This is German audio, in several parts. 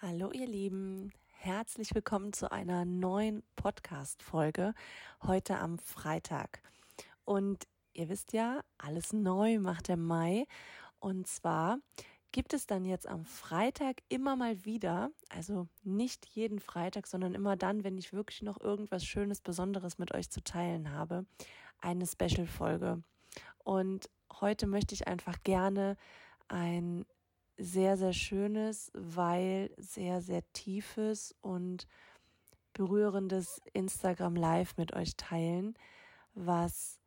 Hallo ihr Lieben, herzlich willkommen zu einer neuen Podcast-Folge heute am Freitag. Und ihr wisst ja, alles neu macht der Mai. Und zwar gibt es dann jetzt am Freitag immer mal wieder, also nicht jeden Freitag, sondern immer dann, wenn ich wirklich noch irgendwas Schönes, Besonderes mit euch zu teilen habe, eine Special-Folge. Und heute möchte ich einfach gerne ein sehr, sehr schönes, weil sehr, sehr tiefes und berührendes Instagram Live mit euch teilen, was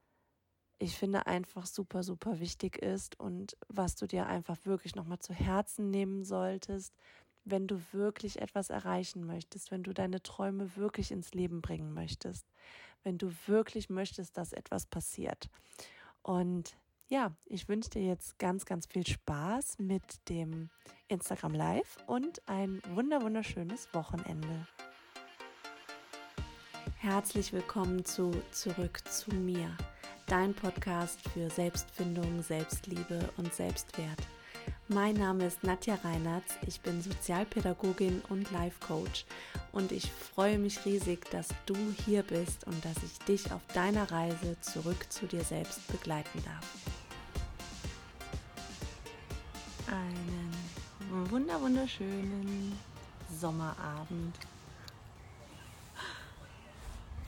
ich finde einfach super, super wichtig ist und was du dir einfach wirklich nochmal zu Herzen nehmen solltest, wenn du wirklich etwas erreichen möchtest, wenn du deine Träume wirklich ins Leben bringen möchtest, wenn du wirklich möchtest, dass etwas passiert. Und ja, ich wünsche dir jetzt ganz, ganz viel Spaß mit dem Instagram Live und ein wunder, wunderschönes Wochenende. Herzlich willkommen zu Zurück zu mir, dein Podcast für Selbstfindung, Selbstliebe und Selbstwert. Mein Name ist Nadja Reinertz, ich bin Sozialpädagogin und Life Coach und ich freue mich riesig, dass du hier bist und dass ich dich auf deiner Reise zurück zu dir selbst begleiten darf. Einen wunder wunderschönen Sommerabend.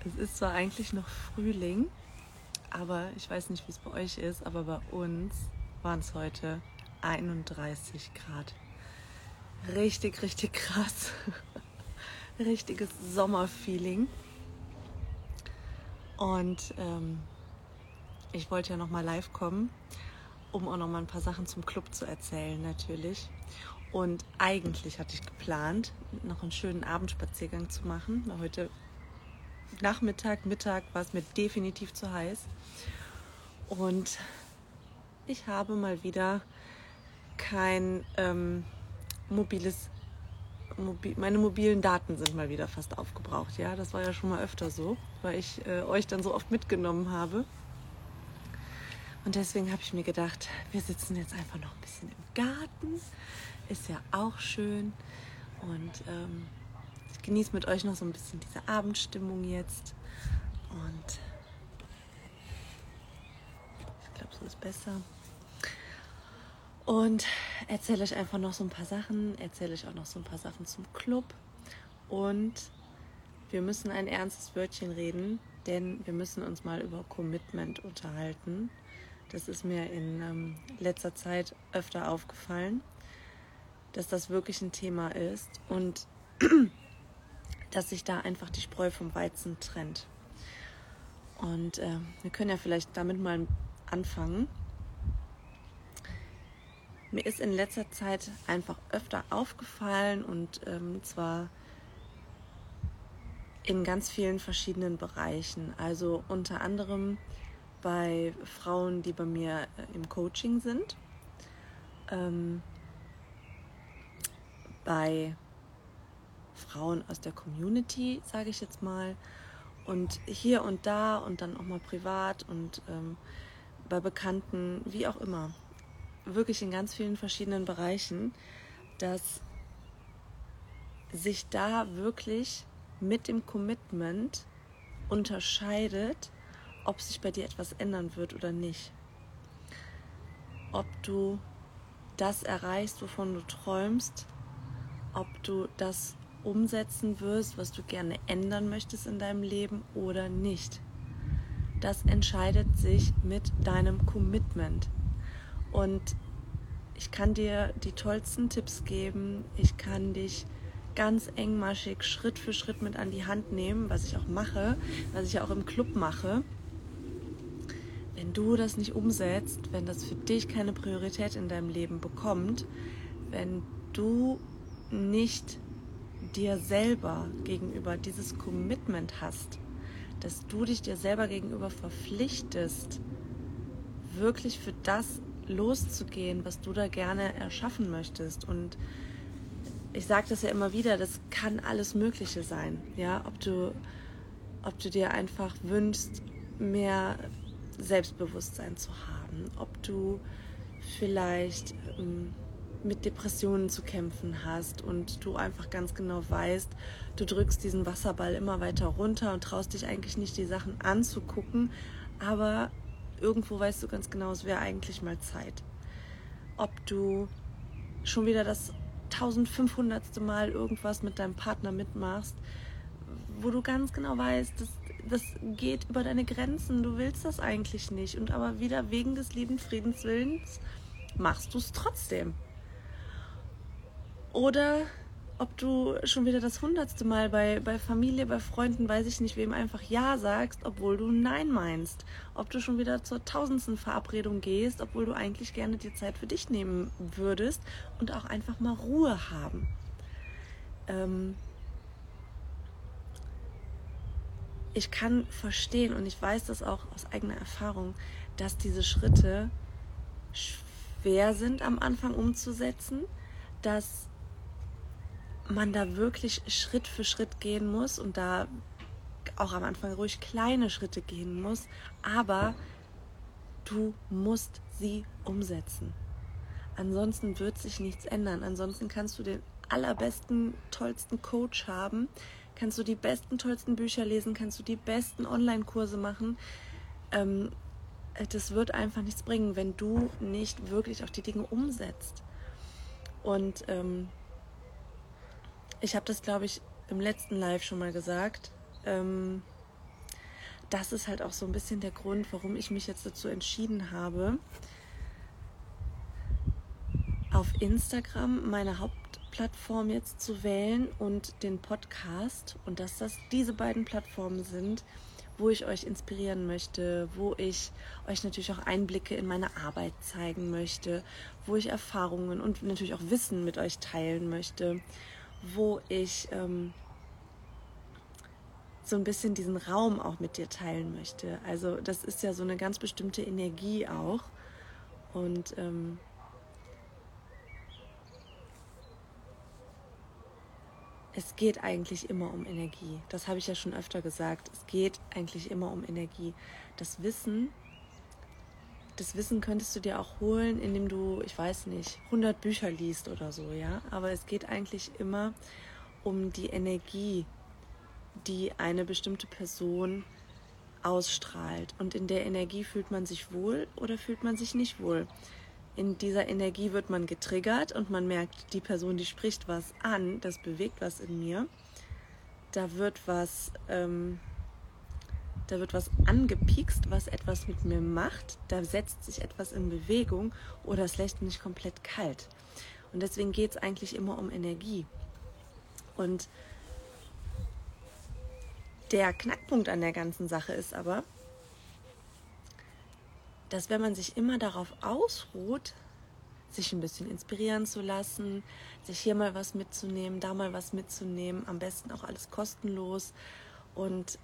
Es ist zwar eigentlich noch Frühling, aber ich weiß nicht, wie es bei euch ist, aber bei uns waren es heute 31 Grad. Richtig, richtig krass. Richtiges Sommerfeeling. Und ähm, ich wollte ja noch mal live kommen um auch noch mal ein paar Sachen zum Club zu erzählen natürlich. Und eigentlich hatte ich geplant, noch einen schönen Abendspaziergang zu machen. Heute Nachmittag, Mittag war es mir definitiv zu heiß. Und ich habe mal wieder kein ähm, mobiles, mobil, meine mobilen Daten sind mal wieder fast aufgebraucht. Ja, das war ja schon mal öfter so, weil ich äh, euch dann so oft mitgenommen habe. Und deswegen habe ich mir gedacht, wir sitzen jetzt einfach noch ein bisschen im Garten. Ist ja auch schön. Und ähm, ich genieße mit euch noch so ein bisschen diese Abendstimmung jetzt. Und ich glaube, so ist besser. Und erzähle euch einfach noch so ein paar Sachen. Erzähle euch auch noch so ein paar Sachen zum Club. Und wir müssen ein ernstes Wörtchen reden, denn wir müssen uns mal über Commitment unterhalten. Das ist mir in ähm, letzter Zeit öfter aufgefallen, dass das wirklich ein Thema ist und dass sich da einfach die Spreu vom Weizen trennt. Und äh, wir können ja vielleicht damit mal anfangen. Mir ist in letzter Zeit einfach öfter aufgefallen und ähm, zwar in ganz vielen verschiedenen Bereichen. Also unter anderem bei Frauen, die bei mir äh, im Coaching sind, ähm, bei Frauen aus der Community, sage ich jetzt mal, und hier und da und dann auch mal privat und ähm, bei Bekannten, wie auch immer, wirklich in ganz vielen verschiedenen Bereichen, dass sich da wirklich mit dem Commitment unterscheidet ob sich bei dir etwas ändern wird oder nicht. Ob du das erreichst, wovon du träumst, ob du das umsetzen wirst, was du gerne ändern möchtest in deinem Leben oder nicht. Das entscheidet sich mit deinem Commitment. Und ich kann dir die tollsten Tipps geben. Ich kann dich ganz engmaschig Schritt für Schritt mit an die Hand nehmen, was ich auch mache, was ich auch im Club mache wenn du das nicht umsetzt, wenn das für dich keine Priorität in deinem Leben bekommt, wenn du nicht dir selber gegenüber dieses Commitment hast, dass du dich dir selber gegenüber verpflichtest, wirklich für das loszugehen, was du da gerne erschaffen möchtest. Und ich sage das ja immer wieder, das kann alles Mögliche sein. Ja, ob du, ob du dir einfach wünschst, mehr Selbstbewusstsein zu haben, ob du vielleicht ähm, mit Depressionen zu kämpfen hast und du einfach ganz genau weißt, du drückst diesen Wasserball immer weiter runter und traust dich eigentlich nicht, die Sachen anzugucken, aber irgendwo weißt du ganz genau, es wäre eigentlich mal Zeit. Ob du schon wieder das 1500. Mal irgendwas mit deinem Partner mitmachst, wo du ganz genau weißt, das, das geht über deine Grenzen, du willst das eigentlich nicht und aber wieder wegen des lieben Friedenswillens machst du es trotzdem. Oder ob du schon wieder das hundertste Mal bei, bei Familie, bei Freunden, weiß ich nicht, wem einfach Ja sagst, obwohl du Nein meinst. Ob du schon wieder zur tausendsten Verabredung gehst, obwohl du eigentlich gerne die Zeit für dich nehmen würdest und auch einfach mal Ruhe haben. Ähm ich kann verstehen und ich weiß das auch aus eigener Erfahrung, dass diese Schritte schwer sind am Anfang umzusetzen, dass man da wirklich Schritt für Schritt gehen muss und da auch am Anfang ruhig kleine Schritte gehen muss, aber du musst sie umsetzen. Ansonsten wird sich nichts ändern. Ansonsten kannst du den allerbesten, tollsten Coach haben, kannst du die besten, tollsten Bücher lesen, kannst du die besten Online-Kurse machen. Ähm, das wird einfach nichts bringen, wenn du nicht wirklich auch die Dinge umsetzt. Und ähm, ich habe das, glaube ich, im letzten Live schon mal gesagt. Ähm, das ist halt auch so ein bisschen der Grund, warum ich mich jetzt dazu entschieden habe, auf Instagram meine Hauptplattform jetzt zu wählen und den Podcast und dass das diese beiden Plattformen sind, wo ich euch inspirieren möchte, wo ich euch natürlich auch Einblicke in meine Arbeit zeigen möchte, wo ich Erfahrungen und natürlich auch Wissen mit euch teilen möchte wo ich ähm, so ein bisschen diesen Raum auch mit dir teilen möchte. Also das ist ja so eine ganz bestimmte Energie auch. Und ähm, es geht eigentlich immer um Energie. Das habe ich ja schon öfter gesagt. Es geht eigentlich immer um Energie. Das Wissen das Wissen könntest du dir auch holen, indem du, ich weiß nicht, 100 Bücher liest oder so, ja. Aber es geht eigentlich immer um die Energie, die eine bestimmte Person ausstrahlt. Und in der Energie fühlt man sich wohl oder fühlt man sich nicht wohl. In dieser Energie wird man getriggert und man merkt, die Person, die spricht was an, das bewegt was in mir. Da wird was ähm, da wird was angepikst, was etwas mit mir macht, da setzt sich etwas in Bewegung oder es lässt mich komplett kalt. Und deswegen geht es eigentlich immer um Energie. Und der Knackpunkt an der ganzen Sache ist aber, dass wenn man sich immer darauf ausruht, sich ein bisschen inspirieren zu lassen, sich hier mal was mitzunehmen, da mal was mitzunehmen, am besten auch alles kostenlos und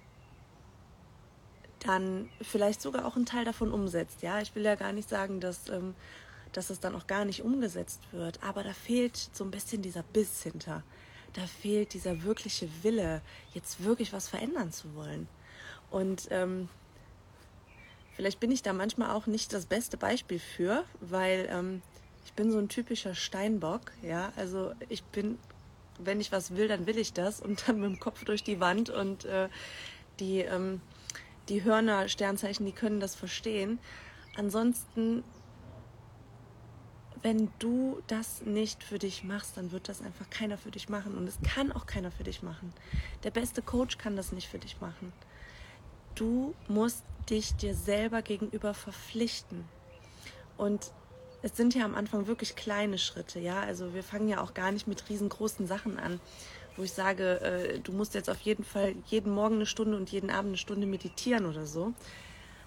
dann vielleicht sogar auch einen Teil davon umsetzt. Ja, ich will ja gar nicht sagen, dass, ähm, dass es dann auch gar nicht umgesetzt wird, aber da fehlt so ein bisschen dieser Biss hinter. Da fehlt dieser wirkliche Wille, jetzt wirklich was verändern zu wollen. Und ähm, vielleicht bin ich da manchmal auch nicht das beste Beispiel für, weil ähm, ich bin so ein typischer Steinbock. Ja, also ich bin, wenn ich was will, dann will ich das und dann mit dem Kopf durch die Wand und äh, die ähm, die Hörner, Sternzeichen, die können das verstehen. Ansonsten, wenn du das nicht für dich machst, dann wird das einfach keiner für dich machen. Und es kann auch keiner für dich machen. Der beste Coach kann das nicht für dich machen. Du musst dich dir selber gegenüber verpflichten. Und es sind ja am Anfang wirklich kleine Schritte, ja. Also wir fangen ja auch gar nicht mit riesengroßen Sachen an wo ich sage, äh, du musst jetzt auf jeden Fall jeden Morgen eine Stunde und jeden Abend eine Stunde meditieren oder so.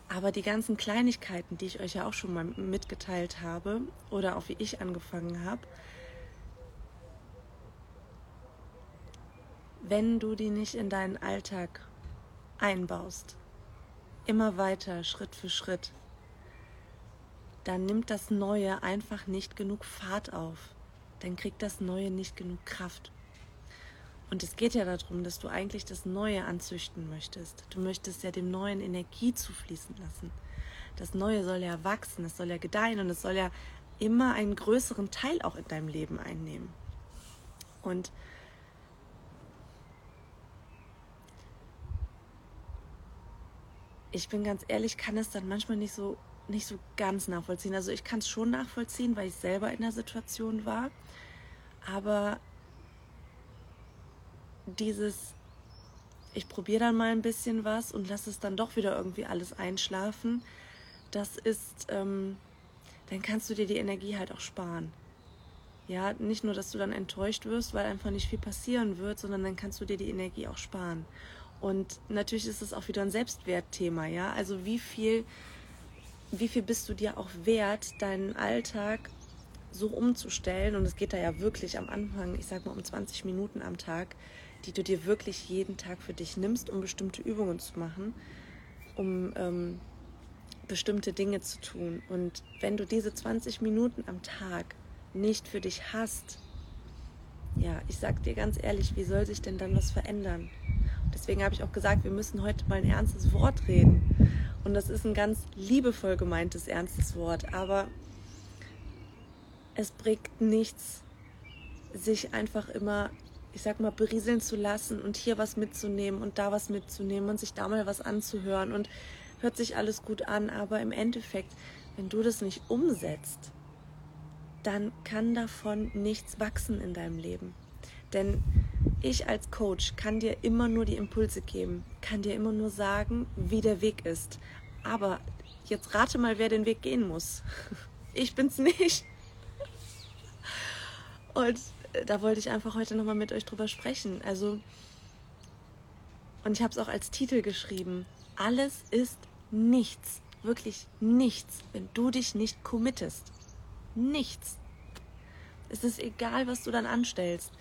Aber die ganzen Kleinigkeiten, die ich euch ja auch schon mal mitgeteilt habe oder auch wie ich angefangen habe, wenn du die nicht in deinen Alltag einbaust, immer weiter, Schritt für Schritt, dann nimmt das Neue einfach nicht genug Fahrt auf. Dann kriegt das Neue nicht genug Kraft. Und es geht ja darum, dass du eigentlich das Neue anzüchten möchtest. Du möchtest ja dem Neuen Energie zufließen lassen. Das Neue soll ja wachsen, es soll ja gedeihen und es soll ja immer einen größeren Teil auch in deinem Leben einnehmen. Und ich bin ganz ehrlich, kann es dann manchmal nicht so nicht so ganz nachvollziehen. Also ich kann es schon nachvollziehen, weil ich selber in der Situation war. Aber dieses, ich probiere dann mal ein bisschen was und lasse es dann doch wieder irgendwie alles einschlafen, das ist, ähm, dann kannst du dir die Energie halt auch sparen. Ja, nicht nur, dass du dann enttäuscht wirst, weil einfach nicht viel passieren wird, sondern dann kannst du dir die Energie auch sparen. Und natürlich ist es auch wieder ein Selbstwertthema, ja. Also wie viel, wie viel bist du dir auch wert, deinen Alltag so umzustellen? Und es geht da ja wirklich am Anfang, ich sag mal um 20 Minuten am Tag, die du dir wirklich jeden Tag für dich nimmst, um bestimmte Übungen zu machen, um ähm, bestimmte Dinge zu tun. Und wenn du diese 20 Minuten am Tag nicht für dich hast, ja, ich sag dir ganz ehrlich, wie soll sich denn dann was verändern? Deswegen habe ich auch gesagt, wir müssen heute mal ein ernstes Wort reden. Und das ist ein ganz liebevoll gemeintes ernstes Wort, aber es bringt nichts, sich einfach immer ich sag mal, berieseln zu lassen und hier was mitzunehmen und da was mitzunehmen und sich da mal was anzuhören und hört sich alles gut an, aber im Endeffekt, wenn du das nicht umsetzt, dann kann davon nichts wachsen in deinem Leben. Denn ich als Coach kann dir immer nur die Impulse geben, kann dir immer nur sagen, wie der Weg ist. Aber jetzt rate mal, wer den Weg gehen muss. Ich bin's nicht. Und da wollte ich einfach heute nochmal mit euch drüber sprechen. Also, und ich habe es auch als Titel geschrieben. Alles ist nichts, wirklich nichts, wenn du dich nicht committest. Nichts. Es ist egal, was du dann anstellst.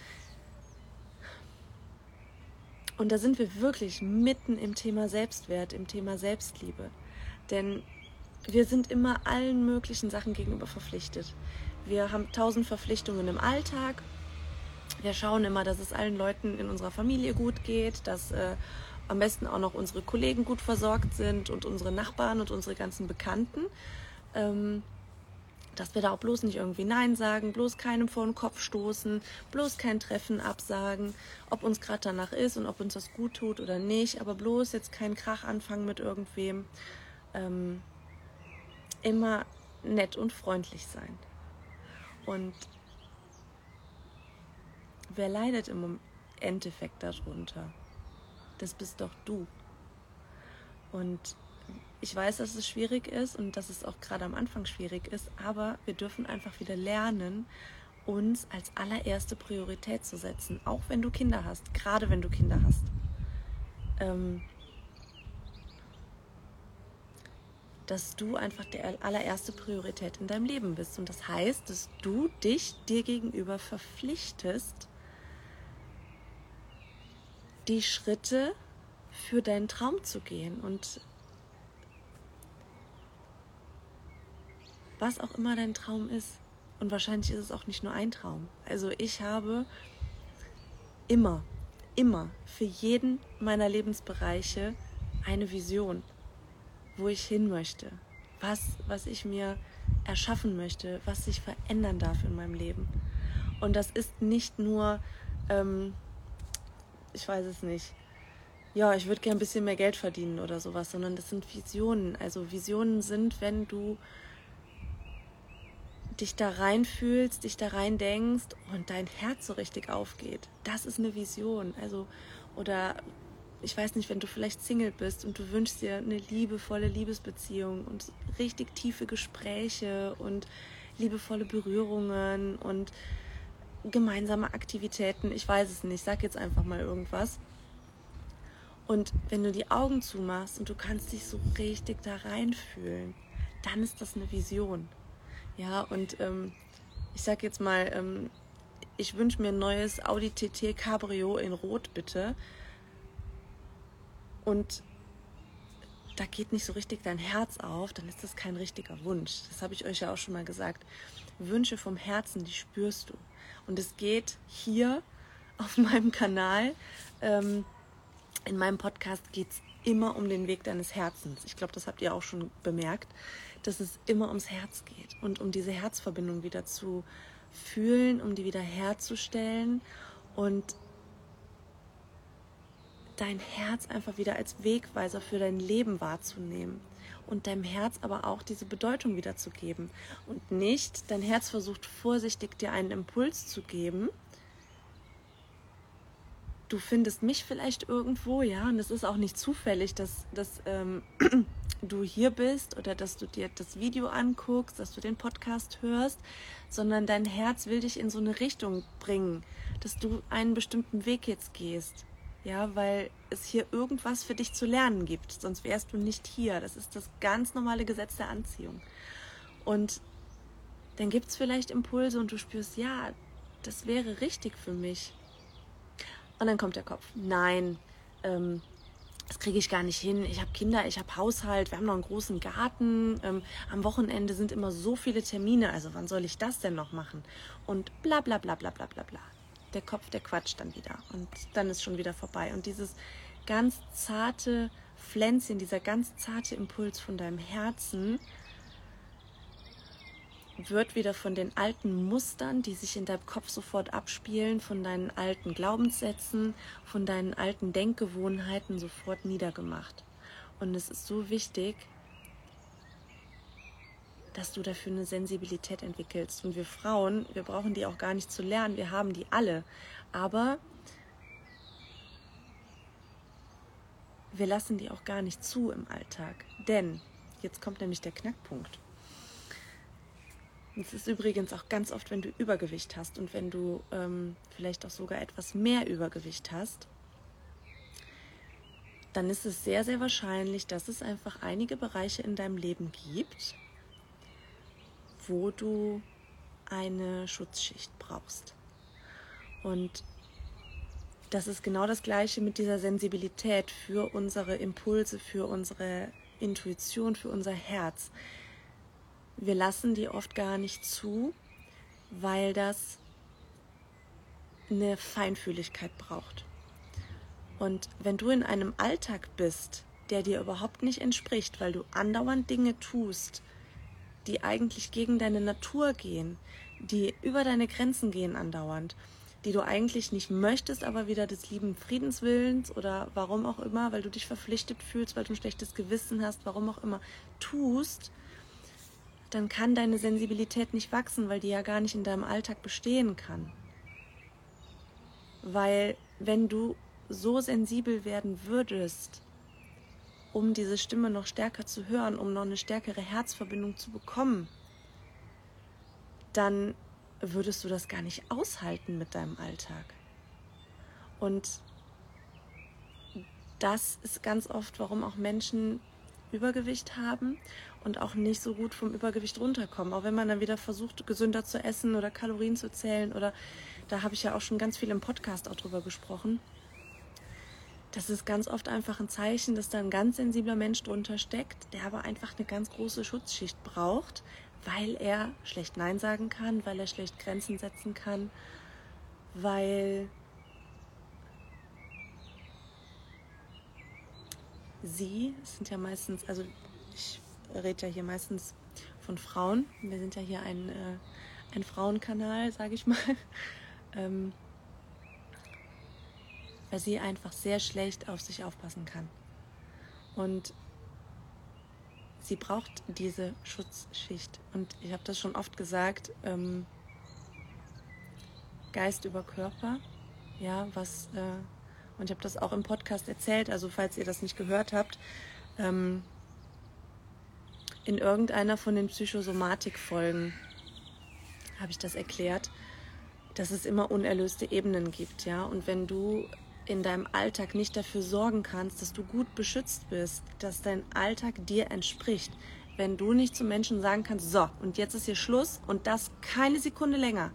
Und da sind wir wirklich mitten im Thema Selbstwert, im Thema Selbstliebe. Denn wir sind immer allen möglichen Sachen gegenüber verpflichtet. Wir haben tausend Verpflichtungen im Alltag wir schauen immer, dass es allen Leuten in unserer Familie gut geht, dass äh, am besten auch noch unsere Kollegen gut versorgt sind und unsere Nachbarn und unsere ganzen Bekannten. Ähm, dass wir da auch bloß nicht irgendwie Nein sagen, bloß keinem vor den Kopf stoßen, bloß kein Treffen absagen, ob uns gerade danach ist und ob uns das gut tut oder nicht, aber bloß jetzt keinen Krach anfangen mit irgendwem. Ähm, immer nett und freundlich sein. Und wer leidet im Endeffekt darunter? Das bist doch du. Und ich weiß, dass es schwierig ist und dass es auch gerade am Anfang schwierig ist, aber wir dürfen einfach wieder lernen, uns als allererste Priorität zu setzen, auch wenn du Kinder hast, gerade wenn du Kinder hast. Ähm, dass du einfach die allererste Priorität in deinem Leben bist. Und das heißt, dass du dich dir gegenüber verpflichtest, die Schritte für deinen Traum zu gehen und was auch immer dein Traum ist. Und wahrscheinlich ist es auch nicht nur ein Traum. Also ich habe immer, immer für jeden meiner Lebensbereiche eine Vision, wo ich hin möchte, was, was ich mir erschaffen möchte, was sich verändern darf in meinem Leben. Und das ist nicht nur ähm, ich weiß es nicht, ja, ich würde gerne ein bisschen mehr Geld verdienen oder sowas, sondern das sind Visionen. Also Visionen sind, wenn du dich da reinfühlst, dich da rein denkst und dein Herz so richtig aufgeht. Das ist eine Vision. Also, oder ich weiß nicht, wenn du vielleicht Single bist und du wünschst dir eine liebevolle Liebesbeziehung und richtig tiefe Gespräche und liebevolle Berührungen und gemeinsame Aktivitäten, ich weiß es nicht, sag jetzt einfach mal irgendwas. Und wenn du die Augen zumachst und du kannst dich so richtig da reinfühlen, dann ist das eine Vision. Ja, und ähm, ich sag jetzt mal, ähm, ich wünsche mir ein neues Audi TT Cabrio in Rot, bitte. Und da geht nicht so richtig dein Herz auf, dann ist das kein richtiger Wunsch. Das habe ich euch ja auch schon mal gesagt. Wünsche vom Herzen, die spürst du. Und es geht hier auf meinem Kanal, ähm, in meinem Podcast geht es immer um den Weg deines Herzens. Ich glaube, das habt ihr auch schon bemerkt. Dass es immer ums Herz geht und um diese Herzverbindung wieder zu fühlen, um die wieder herzustellen und dein Herz einfach wieder als Wegweiser für dein Leben wahrzunehmen und deinem Herz aber auch diese Bedeutung wiederzugeben und nicht dein Herz versucht vorsichtig dir einen Impuls zu geben. Du findest mich vielleicht irgendwo, ja, und es ist auch nicht zufällig, dass, dass ähm, du hier bist oder dass du dir das Video anguckst, dass du den Podcast hörst, sondern dein Herz will dich in so eine Richtung bringen, dass du einen bestimmten Weg jetzt gehst. Ja, weil es hier irgendwas für dich zu lernen gibt, sonst wärst du nicht hier. Das ist das ganz normale Gesetz der Anziehung. Und dann gibt es vielleicht Impulse und du spürst, ja, das wäre richtig für mich. Und dann kommt der Kopf, nein, ähm, das kriege ich gar nicht hin. Ich habe Kinder, ich habe Haushalt, wir haben noch einen großen Garten. Ähm, am Wochenende sind immer so viele Termine. Also wann soll ich das denn noch machen? Und bla bla bla bla bla bla bla der Kopf, der quatscht dann wieder und dann ist schon wieder vorbei. Und dieses ganz zarte Pflänzchen, dieser ganz zarte Impuls von deinem Herzen wird wieder von den alten Mustern, die sich in deinem Kopf sofort abspielen, von deinen alten Glaubenssätzen, von deinen alten Denkgewohnheiten sofort niedergemacht. Und es ist so wichtig, dass du dafür eine Sensibilität entwickelst. Und wir Frauen, wir brauchen die auch gar nicht zu lernen, wir haben die alle. Aber wir lassen die auch gar nicht zu im Alltag. Denn, jetzt kommt nämlich der Knackpunkt. Es ist übrigens auch ganz oft, wenn du Übergewicht hast und wenn du ähm, vielleicht auch sogar etwas mehr Übergewicht hast, dann ist es sehr, sehr wahrscheinlich, dass es einfach einige Bereiche in deinem Leben gibt, wo du eine Schutzschicht brauchst. Und das ist genau das gleiche mit dieser Sensibilität für unsere Impulse, für unsere Intuition, für unser Herz. Wir lassen die oft gar nicht zu, weil das eine Feinfühligkeit braucht. Und wenn du in einem Alltag bist, der dir überhaupt nicht entspricht, weil du andauernd Dinge tust, die eigentlich gegen deine Natur gehen, die über deine Grenzen gehen andauernd, die du eigentlich nicht möchtest, aber wieder des lieben Friedenswillens oder warum auch immer, weil du dich verpflichtet fühlst, weil du ein schlechtes Gewissen hast, warum auch immer, tust, dann kann deine Sensibilität nicht wachsen, weil die ja gar nicht in deinem Alltag bestehen kann. Weil wenn du so sensibel werden würdest, um diese Stimme noch stärker zu hören, um noch eine stärkere Herzverbindung zu bekommen, dann würdest du das gar nicht aushalten mit deinem Alltag. Und das ist ganz oft, warum auch Menschen Übergewicht haben und auch nicht so gut vom Übergewicht runterkommen. Auch wenn man dann wieder versucht, gesünder zu essen oder Kalorien zu zählen oder da habe ich ja auch schon ganz viel im Podcast auch drüber gesprochen das ist ganz oft einfach ein Zeichen, dass da ein ganz sensibler Mensch drunter steckt, der aber einfach eine ganz große Schutzschicht braucht, weil er schlecht Nein sagen kann, weil er schlecht Grenzen setzen kann, weil sie, es sind ja meistens, also ich rede ja hier meistens von Frauen, wir sind ja hier ein, äh, ein Frauenkanal, sage ich mal. Ähm, weil sie einfach sehr schlecht auf sich aufpassen kann. Und sie braucht diese Schutzschicht. Und ich habe das schon oft gesagt, ähm, Geist über Körper, ja, was, äh, und ich habe das auch im Podcast erzählt, also falls ihr das nicht gehört habt, ähm, in irgendeiner von den Psychosomatik-Folgen habe ich das erklärt, dass es immer unerlöste Ebenen gibt, ja, und wenn du in deinem Alltag nicht dafür sorgen kannst, dass du gut beschützt bist, dass dein Alltag dir entspricht, wenn du nicht zu Menschen sagen kannst, so, und jetzt ist hier Schluss und das keine Sekunde länger.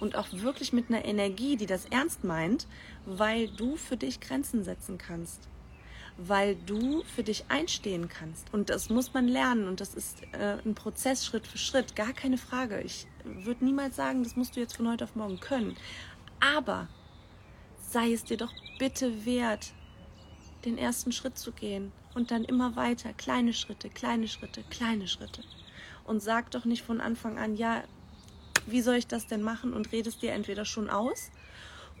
Und auch wirklich mit einer Energie, die das ernst meint, weil du für dich Grenzen setzen kannst, weil du für dich einstehen kannst. Und das muss man lernen. Und das ist äh, ein Prozess Schritt für Schritt, gar keine Frage. Ich würde niemals sagen, das musst du jetzt von heute auf morgen können, aber sei es dir doch bitte wert, den ersten Schritt zu gehen und dann immer weiter, kleine Schritte, kleine Schritte, kleine Schritte. und sag doch nicht von Anfang an, ja, wie soll ich das denn machen? Und redest dir entweder schon aus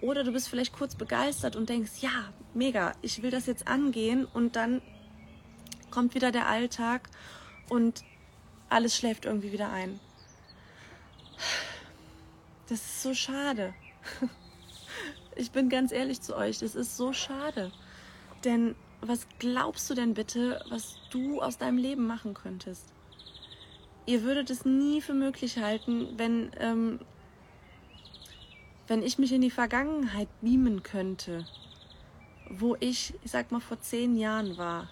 oder du bist vielleicht kurz begeistert und denkst, ja, mega, ich will das jetzt angehen und dann kommt wieder der Alltag und alles schläft irgendwie wieder ein. Das ist so schade. Ich bin ganz ehrlich zu euch, das ist so schade. Denn was glaubst du denn bitte, was du aus deinem Leben machen könntest? Ihr würdet es nie für möglich halten, wenn, ähm, wenn ich mich in die Vergangenheit beamen könnte, wo ich, ich sag mal, vor zehn Jahren war.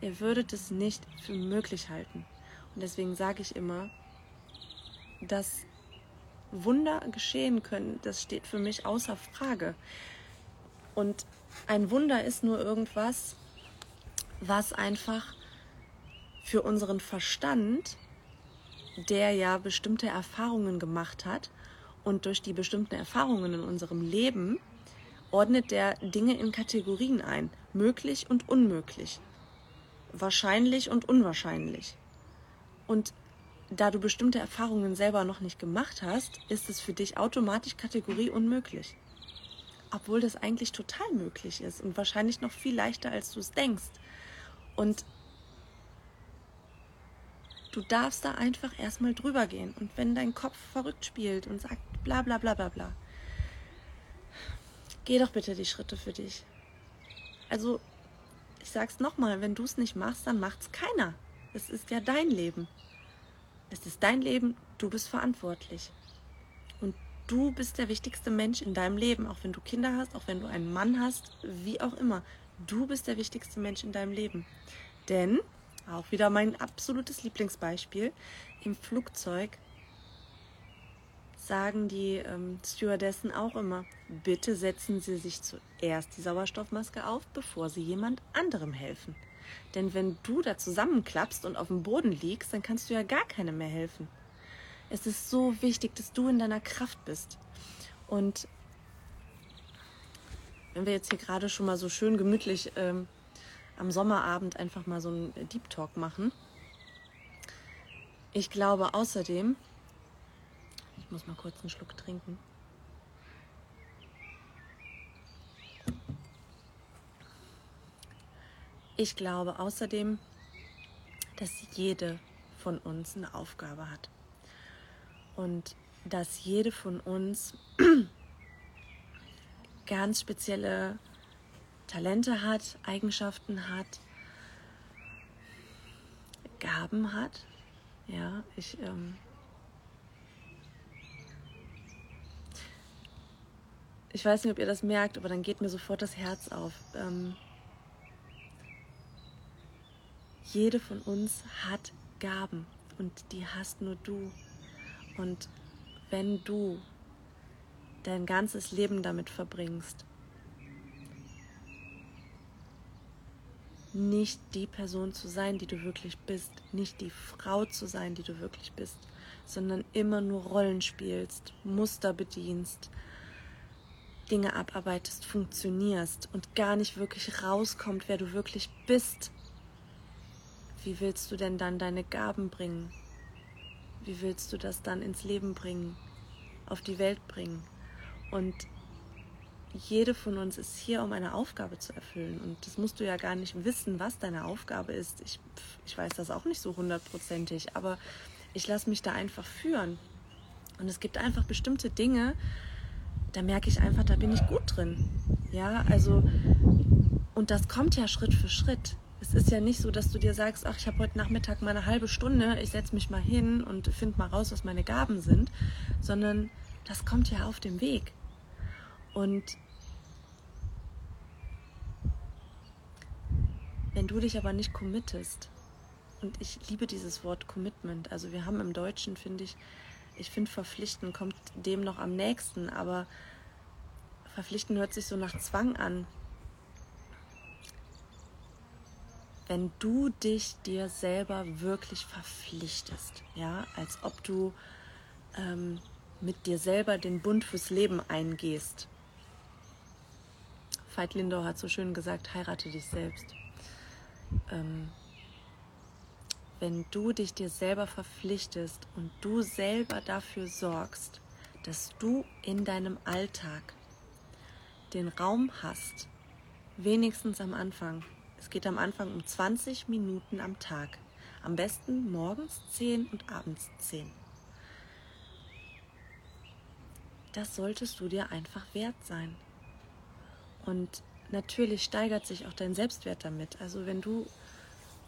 Ihr würdet es nicht für möglich halten. Und deswegen sage ich immer, dass Wunder geschehen können, das steht für mich außer Frage. Und ein Wunder ist nur irgendwas, was einfach für unseren Verstand, der ja bestimmte Erfahrungen gemacht hat und durch die bestimmten Erfahrungen in unserem Leben ordnet der Dinge in Kategorien ein, möglich und unmöglich, wahrscheinlich und unwahrscheinlich. Und da du bestimmte Erfahrungen selber noch nicht gemacht hast, ist es für dich automatisch Kategorie unmöglich obwohl das eigentlich total möglich ist und wahrscheinlich noch viel leichter, als du es denkst. Und du darfst da einfach erstmal drüber gehen. Und wenn dein Kopf verrückt spielt und sagt bla bla bla bla bla, geh doch bitte die Schritte für dich. Also, ich sag's nochmal, wenn du es nicht machst, dann macht's keiner. Es ist ja dein Leben. Es ist dein Leben, du bist verantwortlich. Und Du bist der wichtigste Mensch in deinem Leben, auch wenn du Kinder hast, auch wenn du einen Mann hast, wie auch immer. Du bist der wichtigste Mensch in deinem Leben. Denn, auch wieder mein absolutes Lieblingsbeispiel, im Flugzeug sagen die ähm, Stewardessen auch immer, bitte setzen Sie sich zuerst die Sauerstoffmaske auf, bevor Sie jemand anderem helfen. Denn wenn du da zusammenklappst und auf dem Boden liegst, dann kannst du ja gar keinem mehr helfen. Es ist so wichtig, dass du in deiner Kraft bist. Und wenn wir jetzt hier gerade schon mal so schön gemütlich ähm, am Sommerabend einfach mal so einen Deep Talk machen. Ich glaube außerdem, ich muss mal kurz einen Schluck trinken. Ich glaube außerdem, dass jede von uns eine Aufgabe hat und dass jede von uns ganz spezielle Talente hat, Eigenschaften hat, Gaben hat. Ja, ich ähm, ich weiß nicht, ob ihr das merkt, aber dann geht mir sofort das Herz auf. Ähm, jede von uns hat Gaben und die hast nur du. Und wenn du dein ganzes Leben damit verbringst, nicht die Person zu sein, die du wirklich bist, nicht die Frau zu sein, die du wirklich bist, sondern immer nur Rollen spielst, Muster bedienst, Dinge abarbeitest, funktionierst und gar nicht wirklich rauskommt, wer du wirklich bist. Wie willst du denn dann deine Gaben bringen? wie willst du das dann ins Leben bringen, auf die Welt bringen? Und jede von uns ist hier, um eine Aufgabe zu erfüllen. Und das musst du ja gar nicht wissen, was deine Aufgabe ist. Ich, ich weiß das auch nicht so hundertprozentig, aber ich lasse mich da einfach führen. Und es gibt einfach bestimmte Dinge, da merke ich einfach, da bin ich gut drin. Ja, also, und das kommt ja Schritt für Schritt. Es ist ja nicht so, dass du dir sagst, ach, ich habe heute Nachmittag mal eine halbe Stunde, ich setze mich mal hin und finde mal raus, was meine Gaben sind, sondern das kommt ja auf dem Weg. Und wenn du dich aber nicht committest, und ich liebe dieses Wort Commitment, also wir haben im Deutschen, finde ich, ich finde verpflichten kommt dem noch am nächsten, aber verpflichten hört sich so nach Zwang an. wenn du dich dir selber wirklich verpflichtest, ja, als ob du ähm, mit dir selber den Bund fürs Leben eingehst. Veit Lindau hat so schön gesagt, heirate dich selbst. Ähm, wenn du dich dir selber verpflichtest und du selber dafür sorgst, dass du in deinem Alltag den Raum hast, wenigstens am Anfang. Es geht am Anfang um 20 Minuten am Tag. Am besten morgens 10 und abends 10. Das solltest du dir einfach wert sein. Und natürlich steigert sich auch dein Selbstwert damit. Also wenn du,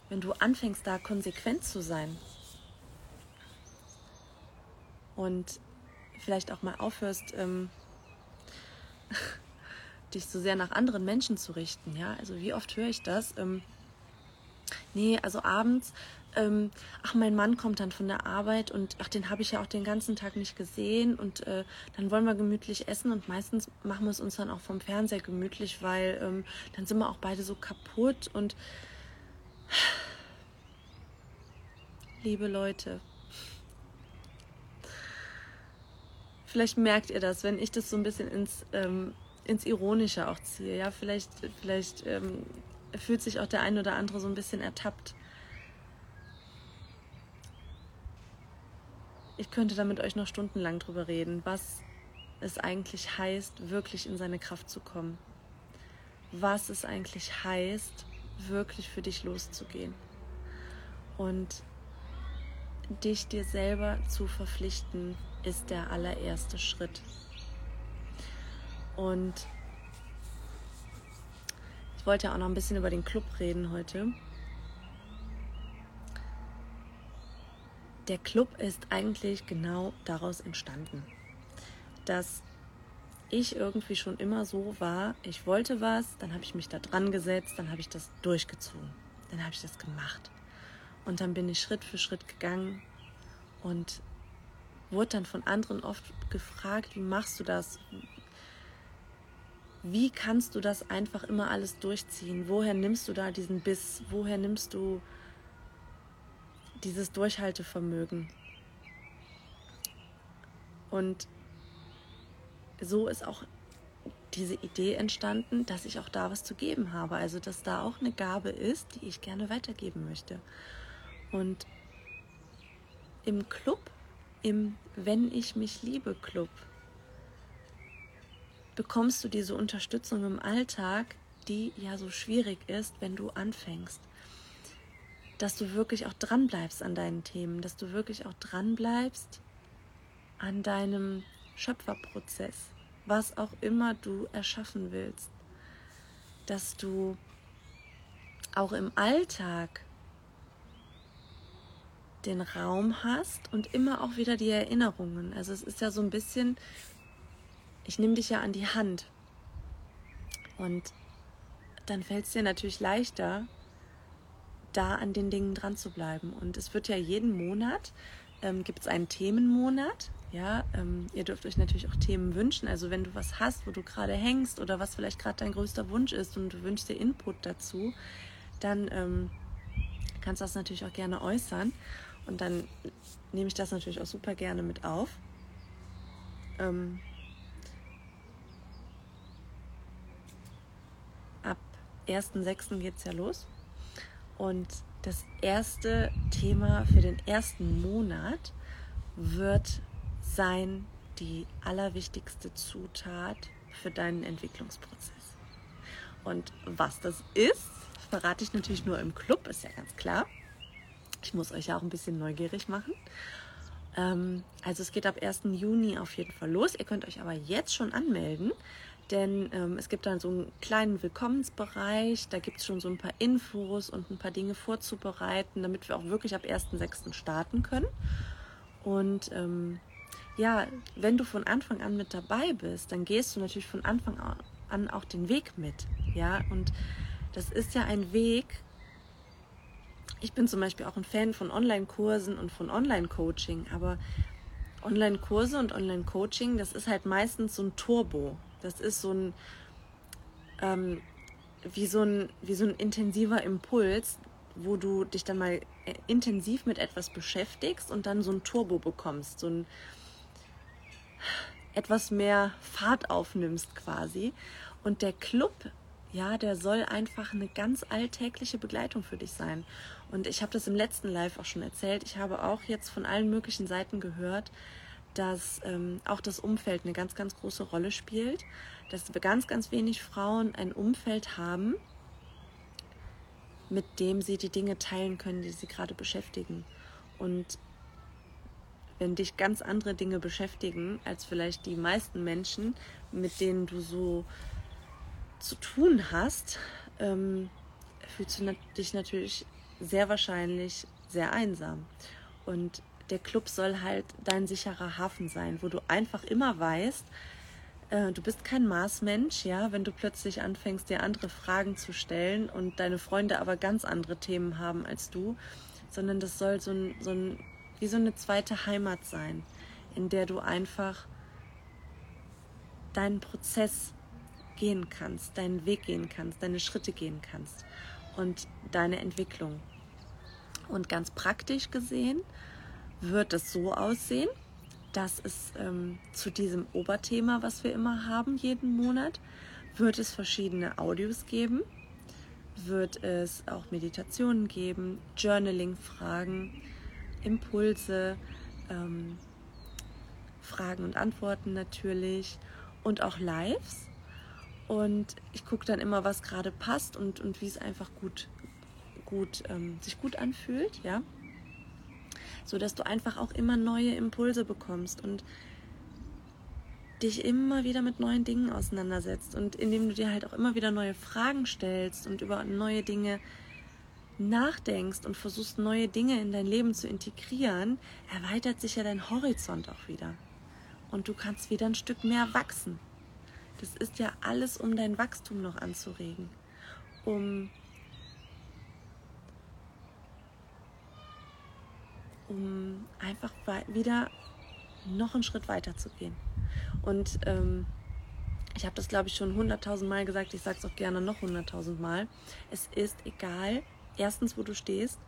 wenn du anfängst, da konsequent zu sein und vielleicht auch mal aufhörst, ähm, dich so sehr nach anderen Menschen zu richten. Ja, also wie oft höre ich das? Ähm, nee, also abends, ähm, ach, mein Mann kommt dann von der Arbeit und ach, den habe ich ja auch den ganzen Tag nicht gesehen und äh, dann wollen wir gemütlich essen und meistens machen wir es uns dann auch vom Fernseher gemütlich, weil ähm, dann sind wir auch beide so kaputt und liebe Leute, vielleicht merkt ihr das, wenn ich das so ein bisschen ins, ähm, ins Ironische auch ziehe. Ja, vielleicht, vielleicht ähm, fühlt sich auch der ein oder andere so ein bisschen ertappt. Ich könnte da mit euch noch stundenlang drüber reden, was es eigentlich heißt, wirklich in seine Kraft zu kommen. Was es eigentlich heißt, wirklich für dich loszugehen. Und dich dir selber zu verpflichten, ist der allererste Schritt. Und wollte ja auch noch ein bisschen über den Club reden heute. Der Club ist eigentlich genau daraus entstanden, dass ich irgendwie schon immer so war, ich wollte was, dann habe ich mich da dran gesetzt, dann habe ich das durchgezogen, dann habe ich das gemacht. Und dann bin ich Schritt für Schritt gegangen und wurde dann von anderen oft gefragt, wie machst du das? Wie kannst du das einfach immer alles durchziehen? Woher nimmst du da diesen Biss? Woher nimmst du dieses Durchhaltevermögen? Und so ist auch diese Idee entstanden, dass ich auch da was zu geben habe. Also, dass da auch eine Gabe ist, die ich gerne weitergeben möchte. Und im Club im Wenn ich mich liebe Club bekommst du diese Unterstützung im Alltag, die ja so schwierig ist, wenn du anfängst. Dass du wirklich auch dran bleibst an deinen Themen, dass du wirklich auch dran bleibst an deinem Schöpferprozess, was auch immer du erschaffen willst. Dass du auch im Alltag den Raum hast und immer auch wieder die Erinnerungen. Also es ist ja so ein bisschen, ich nehme dich ja an die Hand und dann fällt es dir natürlich leichter, da an den Dingen dran zu bleiben. Und es wird ja jeden Monat, ähm, gibt es einen Themenmonat. Ja, ähm, ihr dürft euch natürlich auch Themen wünschen. Also wenn du was hast, wo du gerade hängst oder was vielleicht gerade dein größter Wunsch ist und du wünschst dir Input dazu, dann ähm, kannst du das natürlich auch gerne äußern. Und dann nehme ich das natürlich auch super gerne mit auf. Ähm, ab 1.6. geht es ja los. Und das erste Thema für den ersten Monat wird sein die allerwichtigste Zutat für deinen Entwicklungsprozess. Und was das ist, verrate ich natürlich nur im Club, ist ja ganz klar. Ich muss euch ja auch ein bisschen neugierig machen. Ähm, also es geht ab 1. Juni auf jeden Fall los. Ihr könnt euch aber jetzt schon anmelden, denn ähm, es gibt dann so einen kleinen Willkommensbereich. Da gibt es schon so ein paar Infos und ein paar Dinge vorzubereiten, damit wir auch wirklich ab 1.6. starten können. Und ähm, ja, wenn du von Anfang an mit dabei bist, dann gehst du natürlich von Anfang an auch den Weg mit. Ja, und das ist ja ein Weg, ich bin zum Beispiel auch ein Fan von Online-Kursen und von Online-Coaching, aber Online-Kurse und Online-Coaching, das ist halt meistens so ein Turbo. Das ist so ein, ähm, wie, so ein, wie so ein intensiver Impuls, wo du dich dann mal äh, intensiv mit etwas beschäftigst und dann so ein Turbo bekommst, so ein etwas mehr Fahrt aufnimmst quasi. Und der Club ja, der soll einfach eine ganz alltägliche Begleitung für dich sein. Und ich habe das im letzten Live auch schon erzählt. Ich habe auch jetzt von allen möglichen Seiten gehört, dass ähm, auch das Umfeld eine ganz, ganz große Rolle spielt. Dass ganz, ganz wenig Frauen ein Umfeld haben, mit dem sie die Dinge teilen können, die sie gerade beschäftigen. Und wenn dich ganz andere Dinge beschäftigen als vielleicht die meisten Menschen, mit denen du so zu tun hast, ähm, fühlst du dich natürlich sehr wahrscheinlich sehr einsam. Und der Club soll halt dein sicherer Hafen sein, wo du einfach immer weißt, äh, du bist kein Maßmensch, ja, wenn du plötzlich anfängst, dir andere Fragen zu stellen und deine Freunde aber ganz andere Themen haben als du, sondern das soll so ein, so ein wie so eine zweite Heimat sein, in der du einfach deinen Prozess gehen kannst, deinen Weg gehen kannst, deine Schritte gehen kannst und deine Entwicklung. Und ganz praktisch gesehen wird es so aussehen, dass es ähm, zu diesem Oberthema, was wir immer haben, jeden Monat, wird es verschiedene Audios geben, wird es auch Meditationen geben, Journaling-Fragen, Impulse, ähm, Fragen und Antworten natürlich und auch Lives. Und ich gucke dann immer, was gerade passt und, und wie es einfach gut, gut ähm, sich gut anfühlt, ja. So dass du einfach auch immer neue Impulse bekommst und dich immer wieder mit neuen Dingen auseinandersetzt und indem du dir halt auch immer wieder neue Fragen stellst und über neue Dinge nachdenkst und versuchst neue Dinge in dein Leben zu integrieren, erweitert sich ja dein Horizont auch wieder. Und du kannst wieder ein Stück mehr wachsen. Das ist ja alles, um dein Wachstum noch anzuregen, um, um einfach wieder noch einen Schritt weiter zu gehen. Und ähm, ich habe das, glaube ich, schon hunderttausend Mal gesagt, ich sage es auch gerne noch hunderttausend Mal. Es ist egal, erstens, wo du stehst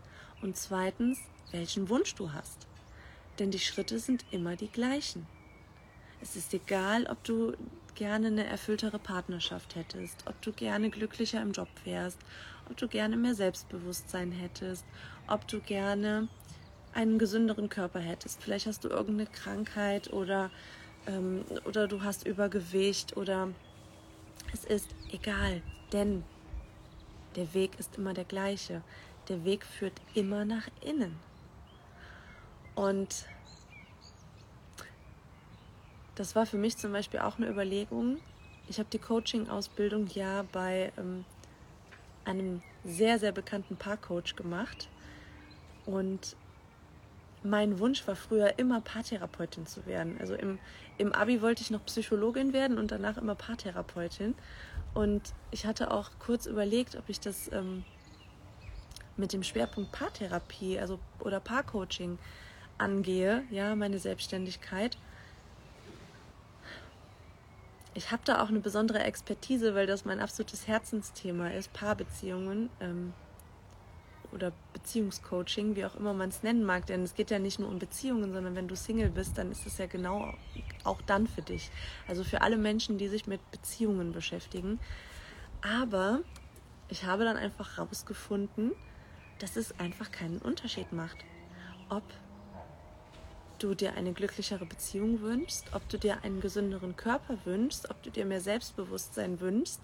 und zweitens, welchen Wunsch du hast. Denn die Schritte sind immer die gleichen. Es ist egal, ob du gerne eine erfülltere Partnerschaft hättest, ob du gerne glücklicher im Job wärst, ob du gerne mehr Selbstbewusstsein hättest, ob du gerne einen gesünderen Körper hättest. Vielleicht hast du irgendeine Krankheit oder, ähm, oder du hast Übergewicht oder es ist egal, denn der Weg ist immer der gleiche. Der Weg führt immer nach innen. Und das war für mich zum Beispiel auch eine Überlegung. Ich habe die Coaching-Ausbildung ja bei ähm, einem sehr, sehr bekannten Paarcoach gemacht. Und mein Wunsch war früher immer Paartherapeutin zu werden. Also im, im Abi wollte ich noch Psychologin werden und danach immer Paartherapeutin. Und ich hatte auch kurz überlegt, ob ich das ähm, mit dem Schwerpunkt Paartherapie also, oder Paarcoaching angehe, ja, meine Selbstständigkeit ich habe da auch eine besondere Expertise, weil das mein absolutes Herzensthema ist, Paarbeziehungen ähm, oder Beziehungscoaching, wie auch immer man es nennen mag. Denn es geht ja nicht nur um Beziehungen, sondern wenn du Single bist, dann ist es ja genau auch dann für dich. Also für alle Menschen, die sich mit Beziehungen beschäftigen. Aber ich habe dann einfach herausgefunden, dass es einfach keinen Unterschied macht, ob du dir eine glücklichere Beziehung wünschst, ob du dir einen gesünderen Körper wünschst, ob du dir mehr Selbstbewusstsein wünschst,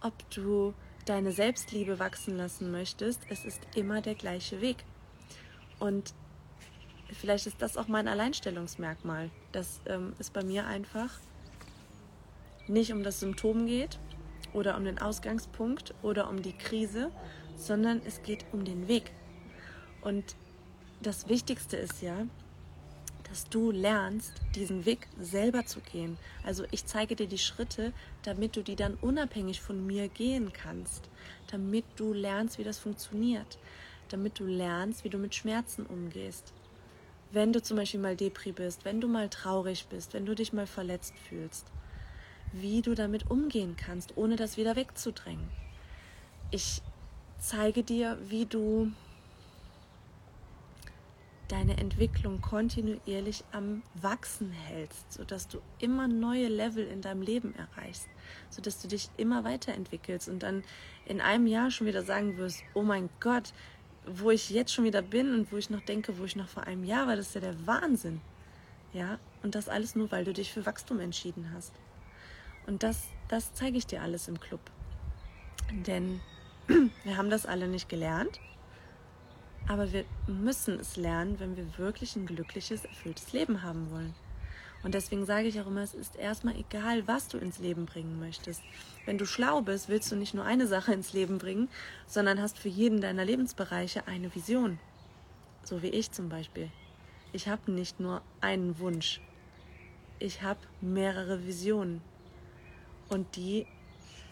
ob du deine Selbstliebe wachsen lassen möchtest, es ist immer der gleiche Weg. Und vielleicht ist das auch mein Alleinstellungsmerkmal, dass ähm, es bei mir einfach nicht um das Symptom geht oder um den Ausgangspunkt oder um die Krise, sondern es geht um den Weg. Und das Wichtigste ist ja, dass du lernst, diesen Weg selber zu gehen. Also ich zeige dir die Schritte, damit du die dann unabhängig von mir gehen kannst, damit du lernst, wie das funktioniert, damit du lernst, wie du mit Schmerzen umgehst. Wenn du zum Beispiel mal Depri bist, wenn du mal traurig bist, wenn du dich mal verletzt fühlst, wie du damit umgehen kannst, ohne das wieder wegzudrängen. Ich zeige dir, wie du deine Entwicklung kontinuierlich am Wachsen hältst, sodass du immer neue Level in deinem Leben erreichst. sodass du dich immer weiterentwickelst und dann in einem Jahr schon wieder sagen wirst, oh mein Gott, wo ich jetzt schon wieder bin und wo ich noch denke, wo ich noch vor einem Jahr war, das ist ja der Wahnsinn. Ja, und das alles nur, weil du dich für Wachstum entschieden hast. Und das, das zeige ich dir alles im Club. Denn wir haben das alle nicht gelernt, aber wir müssen es lernen, wenn wir wirklich ein glückliches, erfülltes Leben haben wollen. Und deswegen sage ich auch immer, es ist erstmal egal, was du ins Leben bringen möchtest. Wenn du schlau bist, willst du nicht nur eine Sache ins Leben bringen, sondern hast für jeden deiner Lebensbereiche eine Vision. So wie ich zum Beispiel. Ich habe nicht nur einen Wunsch. Ich habe mehrere Visionen. Und die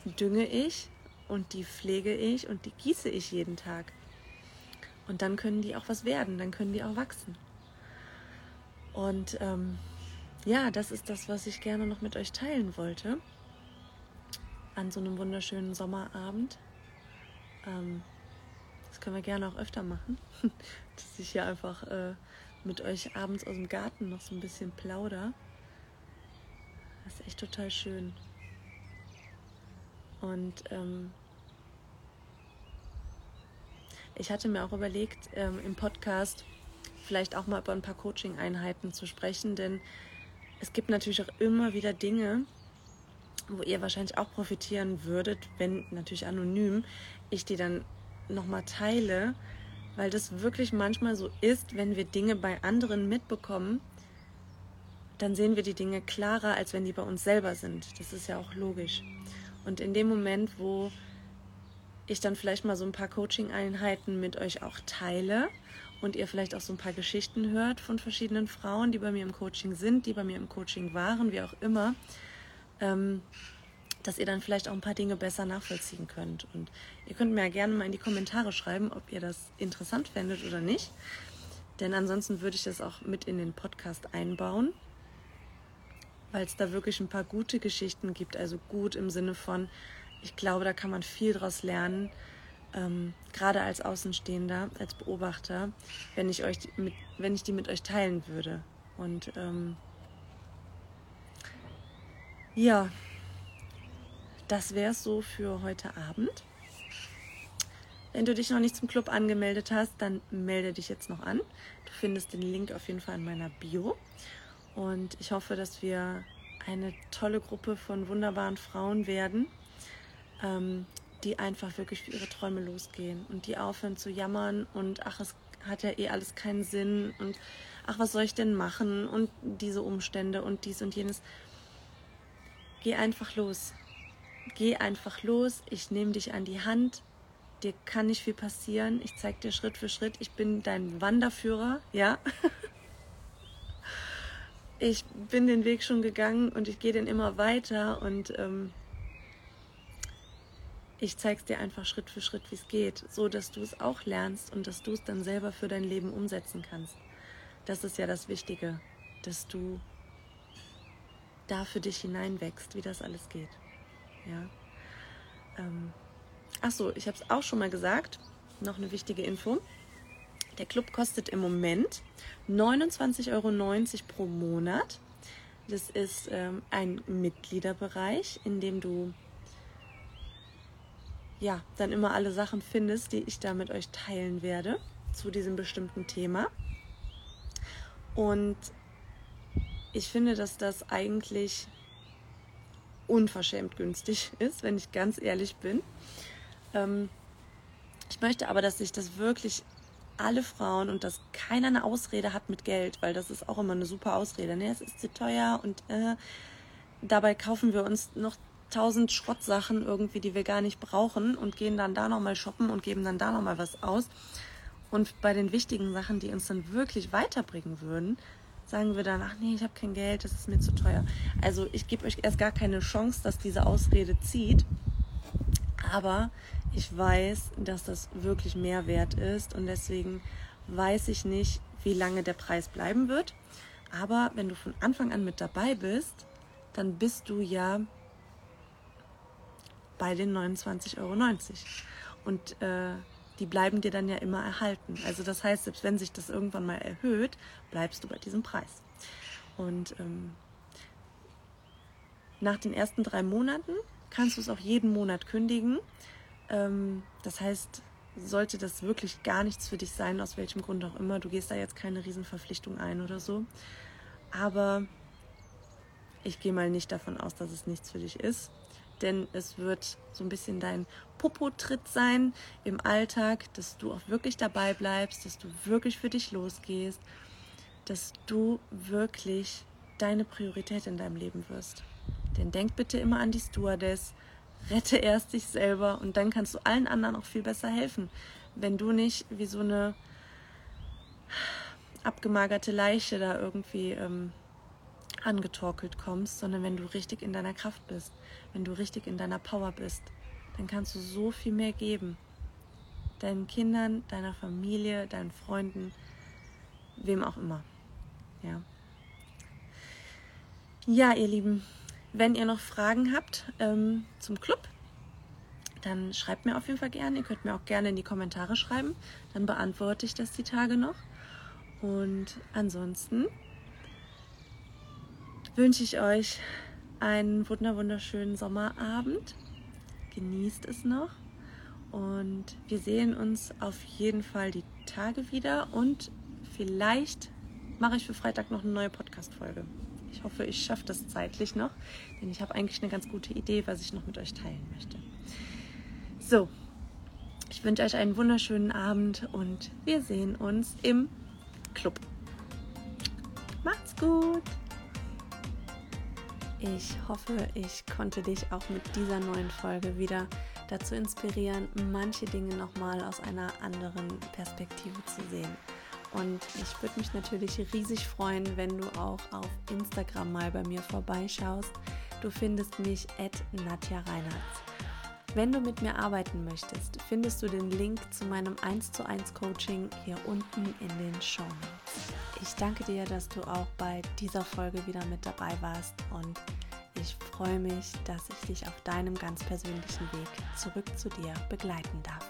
dünge ich und die pflege ich und die gieße ich jeden Tag. Und dann können die auch was werden, dann können die auch wachsen. Und ähm, ja, das ist das, was ich gerne noch mit euch teilen wollte. An so einem wunderschönen Sommerabend. Ähm, das können wir gerne auch öfter machen. Dass ich hier einfach äh, mit euch abends aus dem Garten noch so ein bisschen plauder. Das ist echt total schön. Und ähm, ich hatte mir auch überlegt, ähm, im Podcast vielleicht auch mal über ein paar Coaching-Einheiten zu sprechen, denn es gibt natürlich auch immer wieder Dinge, wo ihr wahrscheinlich auch profitieren würdet, wenn natürlich anonym ich die dann nochmal teile, weil das wirklich manchmal so ist, wenn wir Dinge bei anderen mitbekommen, dann sehen wir die Dinge klarer, als wenn die bei uns selber sind. Das ist ja auch logisch. Und in dem Moment, wo ich dann vielleicht mal so ein paar Coaching-Einheiten mit euch auch teile und ihr vielleicht auch so ein paar Geschichten hört von verschiedenen Frauen, die bei mir im Coaching sind, die bei mir im Coaching waren, wie auch immer, ähm, dass ihr dann vielleicht auch ein paar Dinge besser nachvollziehen könnt. Und ihr könnt mir ja gerne mal in die Kommentare schreiben, ob ihr das interessant fändet oder nicht. Denn ansonsten würde ich das auch mit in den Podcast einbauen, weil es da wirklich ein paar gute Geschichten gibt. Also gut im Sinne von, ich glaube, da kann man viel draus lernen ähm, gerade als Außenstehender, als Beobachter, wenn ich euch mit, wenn ich die mit euch teilen würde. Und ähm, ja, das wäre es so für heute Abend. Wenn du dich noch nicht zum Club angemeldet hast, dann melde dich jetzt noch an. Du findest den Link auf jeden Fall in meiner Bio. Und ich hoffe, dass wir eine tolle Gruppe von wunderbaren Frauen werden, ähm, die einfach wirklich für ihre Träume losgehen und die aufhören zu jammern und ach, es hat ja eh alles keinen Sinn und ach, was soll ich denn machen und diese Umstände und dies und jenes. Geh einfach los. Geh einfach los. Ich nehme dich an die Hand. Dir kann nicht viel passieren. Ich zeige dir Schritt für Schritt. Ich bin dein Wanderführer, ja. ich bin den Weg schon gegangen und ich gehe den immer weiter und ähm, ich zeige es dir einfach Schritt für Schritt, wie es geht, so dass du es auch lernst und dass du es dann selber für dein Leben umsetzen kannst. Das ist ja das Wichtige, dass du da für dich hineinwächst, wie das alles geht. Ja. Ähm. Ach so, ich habe es auch schon mal gesagt. Noch eine wichtige Info. Der Club kostet im Moment 29,90 Euro pro Monat. Das ist ähm, ein Mitgliederbereich, in dem du ja, dann immer alle Sachen findest, die ich da mit euch teilen werde zu diesem bestimmten Thema. Und ich finde, dass das eigentlich unverschämt günstig ist, wenn ich ganz ehrlich bin. Ähm, ich möchte aber, dass sich das wirklich alle Frauen und dass keiner eine Ausrede hat mit Geld, weil das ist auch immer eine super Ausrede. Ne? Es ist zu teuer und äh, dabei kaufen wir uns noch tausend Schrottsachen irgendwie, die wir gar nicht brauchen und gehen dann da nochmal shoppen und geben dann da nochmal was aus. Und bei den wichtigen Sachen, die uns dann wirklich weiterbringen würden, sagen wir dann, ach nee, ich habe kein Geld, das ist mir zu teuer. Also ich gebe euch erst gar keine Chance, dass diese Ausrede zieht. Aber ich weiß, dass das wirklich mehr wert ist und deswegen weiß ich nicht, wie lange der Preis bleiben wird. Aber wenn du von Anfang an mit dabei bist, dann bist du ja bei den 29,90 Euro. Und äh, die bleiben dir dann ja immer erhalten. Also das heißt, selbst wenn sich das irgendwann mal erhöht, bleibst du bei diesem Preis. Und ähm, nach den ersten drei Monaten kannst du es auch jeden Monat kündigen. Ähm, das heißt, sollte das wirklich gar nichts für dich sein, aus welchem Grund auch immer, du gehst da jetzt keine Riesenverpflichtung ein oder so. Aber ich gehe mal nicht davon aus, dass es nichts für dich ist. Denn es wird so ein bisschen dein Popo-Tritt sein im Alltag, dass du auch wirklich dabei bleibst, dass du wirklich für dich losgehst, dass du wirklich deine Priorität in deinem Leben wirst. Denn denk bitte immer an die Stewardess, rette erst dich selber und dann kannst du allen anderen auch viel besser helfen. Wenn du nicht wie so eine abgemagerte Leiche da irgendwie ähm, angetorkelt kommst, sondern wenn du richtig in deiner Kraft bist, wenn du richtig in deiner Power bist, dann kannst du so viel mehr geben. Deinen Kindern, deiner Familie, deinen Freunden, wem auch immer. Ja. Ja, ihr Lieben, wenn ihr noch Fragen habt ähm, zum Club, dann schreibt mir auf jeden Fall gerne. Ihr könnt mir auch gerne in die Kommentare schreiben. Dann beantworte ich das die Tage noch. Und ansonsten wünsche ich euch einen wunderschönen Sommerabend. Genießt es noch. Und wir sehen uns auf jeden Fall die Tage wieder. Und vielleicht mache ich für Freitag noch eine neue Podcast-Folge. Ich hoffe, ich schaffe das zeitlich noch, denn ich habe eigentlich eine ganz gute Idee, was ich noch mit euch teilen möchte. So, ich wünsche euch einen wunderschönen Abend und wir sehen uns im Club. Macht's gut! Ich hoffe, ich konnte dich auch mit dieser neuen Folge wieder dazu inspirieren, manche Dinge nochmal aus einer anderen Perspektive zu sehen. Und ich würde mich natürlich riesig freuen, wenn du auch auf Instagram mal bei mir vorbeischaust. Du findest mich at Nadja Reinhardt. Wenn du mit mir arbeiten möchtest, findest du den Link zu meinem 1 zu 1 Coaching hier unten in den Show Notes. Ich danke dir, dass du auch bei dieser Folge wieder mit dabei warst und ich freue mich, dass ich dich auf deinem ganz persönlichen Weg zurück zu dir begleiten darf.